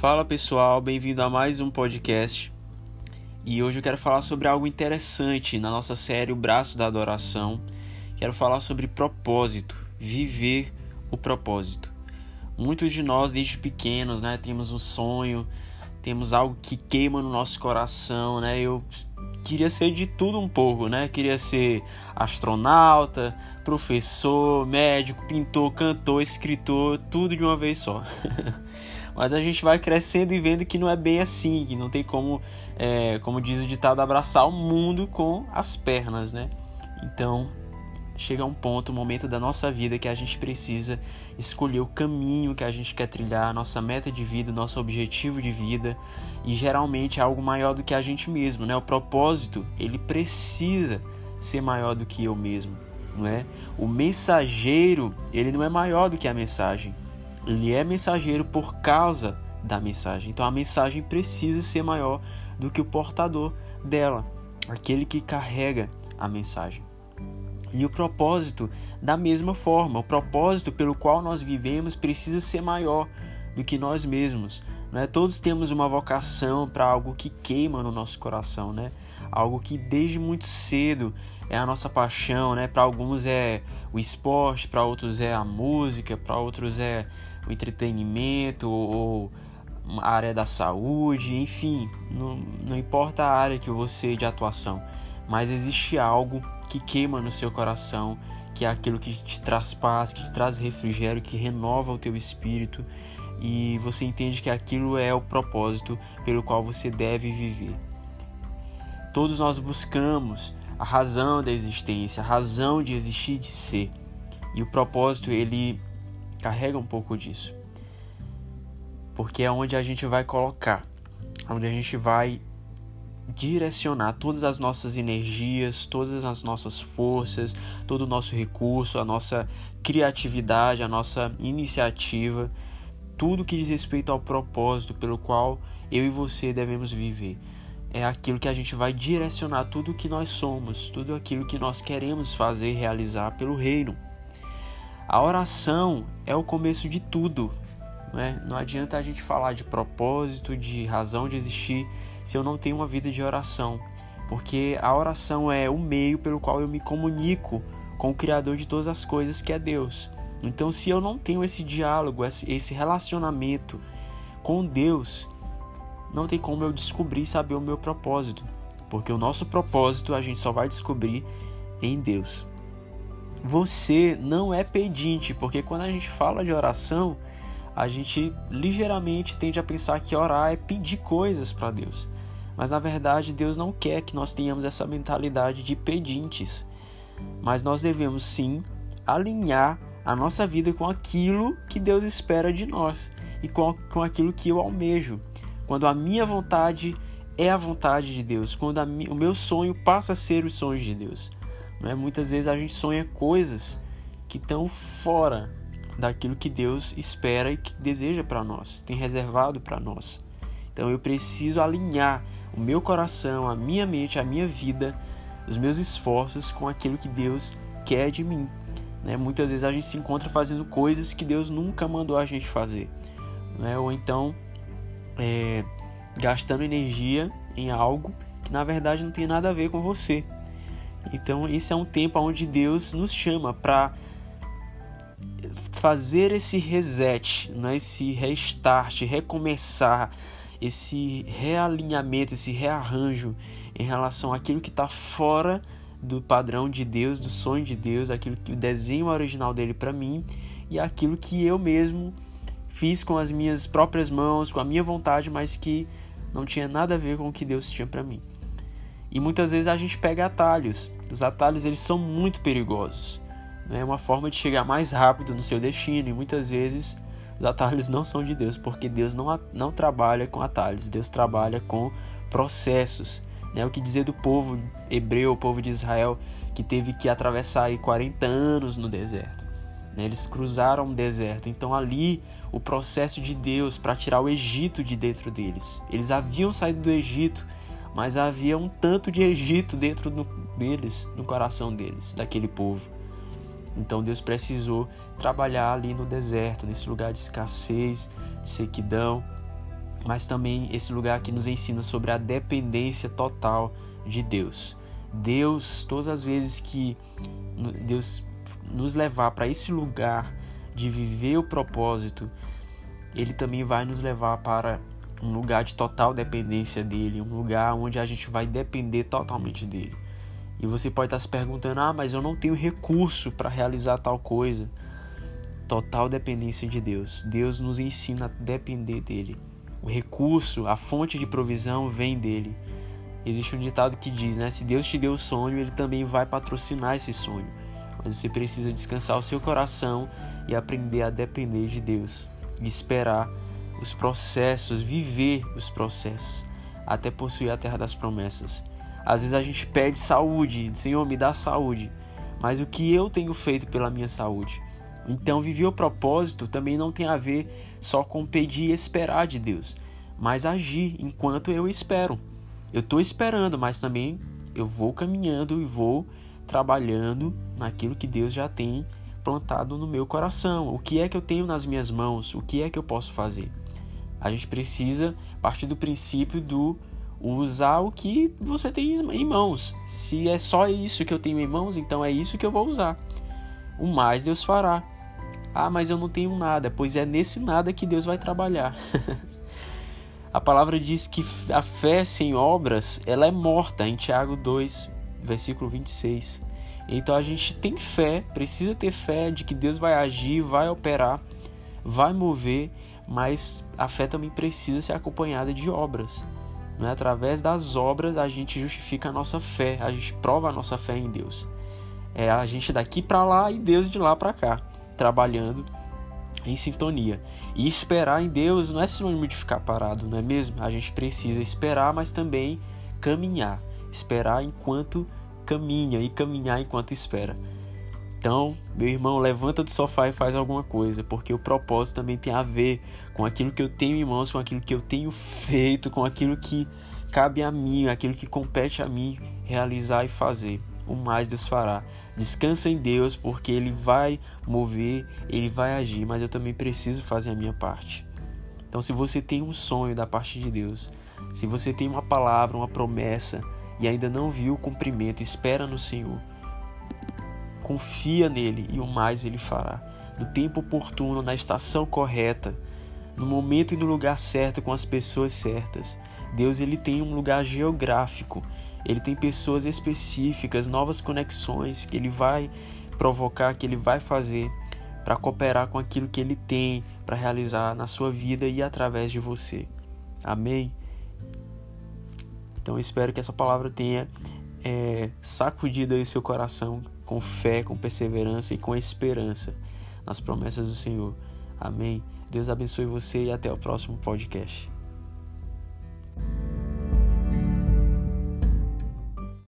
Fala pessoal, bem-vindo a mais um podcast. E hoje eu quero falar sobre algo interessante na nossa série O Braço da Adoração. Quero falar sobre propósito, viver o propósito. Muitos de nós, desde pequenos, né, temos um sonho, temos algo que queima no nosso coração, né? Eu queria ser de tudo um pouco, né? Queria ser astronauta, professor, médico, pintor, cantor, escritor, tudo de uma vez só. Mas a gente vai crescendo e vendo que não é bem assim, que não tem como, é, como diz o ditado, abraçar o mundo com as pernas, né? Então, chega um ponto, um momento da nossa vida que a gente precisa escolher o caminho que a gente quer trilhar, nossa meta de vida, nosso objetivo de vida, e geralmente é algo maior do que a gente mesmo, né? O propósito, ele precisa ser maior do que eu mesmo, não é? O mensageiro, ele não é maior do que a mensagem ele é mensageiro por causa da mensagem. Então a mensagem precisa ser maior do que o portador dela, aquele que carrega a mensagem. E o propósito, da mesma forma, o propósito pelo qual nós vivemos precisa ser maior do que nós mesmos. Né? Todos temos uma vocação para algo que queima no nosso coração, né? algo que desde muito cedo é a nossa paixão. Né? Para alguns é o esporte, para outros é a música, para outros é o entretenimento ou a área da saúde, enfim, não, não importa a área que você de atuação, mas existe algo que queima no seu coração, que é aquilo que te traz paz, que te traz refrigério, que renova o teu espírito e você entende que aquilo é o propósito pelo qual você deve viver. Todos nós buscamos a razão da existência, a razão de existir, de ser. E o propósito ele carrega um pouco disso. Porque é onde a gente vai colocar, onde a gente vai direcionar todas as nossas energias, todas as nossas forças, todo o nosso recurso, a nossa criatividade, a nossa iniciativa, tudo que diz respeito ao propósito pelo qual eu e você devemos viver. É aquilo que a gente vai direcionar tudo o que nós somos, tudo aquilo que nós queremos fazer realizar pelo reino. A oração é o começo de tudo. Né? Não adianta a gente falar de propósito, de razão de existir, se eu não tenho uma vida de oração. Porque a oração é o meio pelo qual eu me comunico com o Criador de todas as coisas, que é Deus. Então, se eu não tenho esse diálogo, esse relacionamento com Deus, não tem como eu descobrir e saber o meu propósito. Porque o nosso propósito a gente só vai descobrir em Deus você não é pedinte, porque quando a gente fala de oração, a gente ligeiramente tende a pensar que orar é pedir coisas para Deus. Mas na verdade, Deus não quer que nós tenhamos essa mentalidade de pedintes. Mas nós devemos sim alinhar a nossa vida com aquilo que Deus espera de nós e com, com aquilo que eu almejo. Quando a minha vontade é a vontade de Deus, quando a, o meu sonho passa a ser os sonhos de Deus. Né? Muitas vezes a gente sonha coisas que estão fora daquilo que Deus espera e que deseja para nós, tem reservado para nós. Então eu preciso alinhar o meu coração, a minha mente, a minha vida, os meus esforços com aquilo que Deus quer de mim. Né? Muitas vezes a gente se encontra fazendo coisas que Deus nunca mandou a gente fazer, né? ou então é, gastando energia em algo que na verdade não tem nada a ver com você. Então, esse é um tempo onde Deus nos chama para fazer esse reset, né? esse restart, recomeçar, esse realinhamento, esse rearranjo em relação àquilo que está fora do padrão de Deus, do sonho de Deus, aquilo que o desenho original dele para mim e aquilo que eu mesmo fiz com as minhas próprias mãos, com a minha vontade, mas que não tinha nada a ver com o que Deus tinha para mim. E muitas vezes a gente pega atalhos. Os atalhos eles são muito perigosos. É uma forma de chegar mais rápido no seu destino e muitas vezes os atalhos não são de Deus, porque Deus não, não trabalha com atalhos, Deus trabalha com processos. Né? O que dizer do povo hebreu, o povo de Israel, que teve que atravessar aí 40 anos no deserto. Né? Eles cruzaram o deserto, então ali o processo de Deus para tirar o Egito de dentro deles. Eles haviam saído do Egito mas havia um tanto de Egito dentro do, deles, no coração deles, daquele povo. Então Deus precisou trabalhar ali no deserto, nesse lugar de escassez, de sequidão, mas também esse lugar que nos ensina sobre a dependência total de Deus. Deus, todas as vezes que Deus nos levar para esse lugar de viver o propósito, Ele também vai nos levar para um lugar de total dependência dele, um lugar onde a gente vai depender totalmente dele. E você pode estar se perguntando: ah, mas eu não tenho recurso para realizar tal coisa. Total dependência de Deus. Deus nos ensina a depender dele. O recurso, a fonte de provisão vem dele. Existe um ditado que diz, né? Se Deus te deu o sonho, ele também vai patrocinar esse sonho. Mas você precisa descansar o seu coração e aprender a depender de Deus e esperar os processos, viver os processos, até possuir a terra das promessas. Às vezes a gente pede saúde, Senhor, me dá saúde, mas o que eu tenho feito pela minha saúde? Então, viver o propósito também não tem a ver só com pedir e esperar de Deus, mas agir enquanto eu espero. Eu estou esperando, mas também eu vou caminhando e vou trabalhando naquilo que Deus já tem plantado no meu coração. O que é que eu tenho nas minhas mãos? O que é que eu posso fazer? A gente precisa partir do princípio do usar o que você tem em mãos. Se é só isso que eu tenho em mãos, então é isso que eu vou usar. O mais Deus fará. Ah, mas eu não tenho nada. Pois é nesse nada que Deus vai trabalhar. a palavra diz que a fé sem obras, ela é morta, em Tiago 2, versículo 26. Então a gente tem fé, precisa ter fé de que Deus vai agir, vai operar, vai mover, mas a fé também precisa ser acompanhada de obras. Né? Através das obras a gente justifica a nossa fé, a gente prova a nossa fé em Deus. É a gente daqui para lá e Deus de lá para cá, trabalhando em sintonia. E esperar em Deus não é sinônimo de ficar parado, não é mesmo? A gente precisa esperar, mas também caminhar. Esperar enquanto caminha e caminhar enquanto espera. Então, meu irmão, levanta do sofá e faz alguma coisa, porque o propósito também tem a ver com aquilo que eu tenho em mãos, com aquilo que eu tenho feito, com aquilo que cabe a mim, aquilo que compete a mim realizar e fazer. O mais Deus fará. Descansa em Deus, porque Ele vai mover, Ele vai agir, mas eu também preciso fazer a minha parte. Então, se você tem um sonho da parte de Deus, se você tem uma palavra, uma promessa e ainda não viu o cumprimento, espera no Senhor confia nele e o mais ele fará. No tempo oportuno, na estação correta, no momento e no lugar certo com as pessoas certas. Deus ele tem um lugar geográfico. Ele tem pessoas específicas, novas conexões que ele vai provocar, que ele vai fazer para cooperar com aquilo que ele tem para realizar na sua vida e através de você. Amém? Então eu espero que essa palavra tenha é, sacudido aí seu coração com fé, com perseverança e com esperança nas promessas do Senhor. Amém. Deus abençoe você e até o próximo podcast.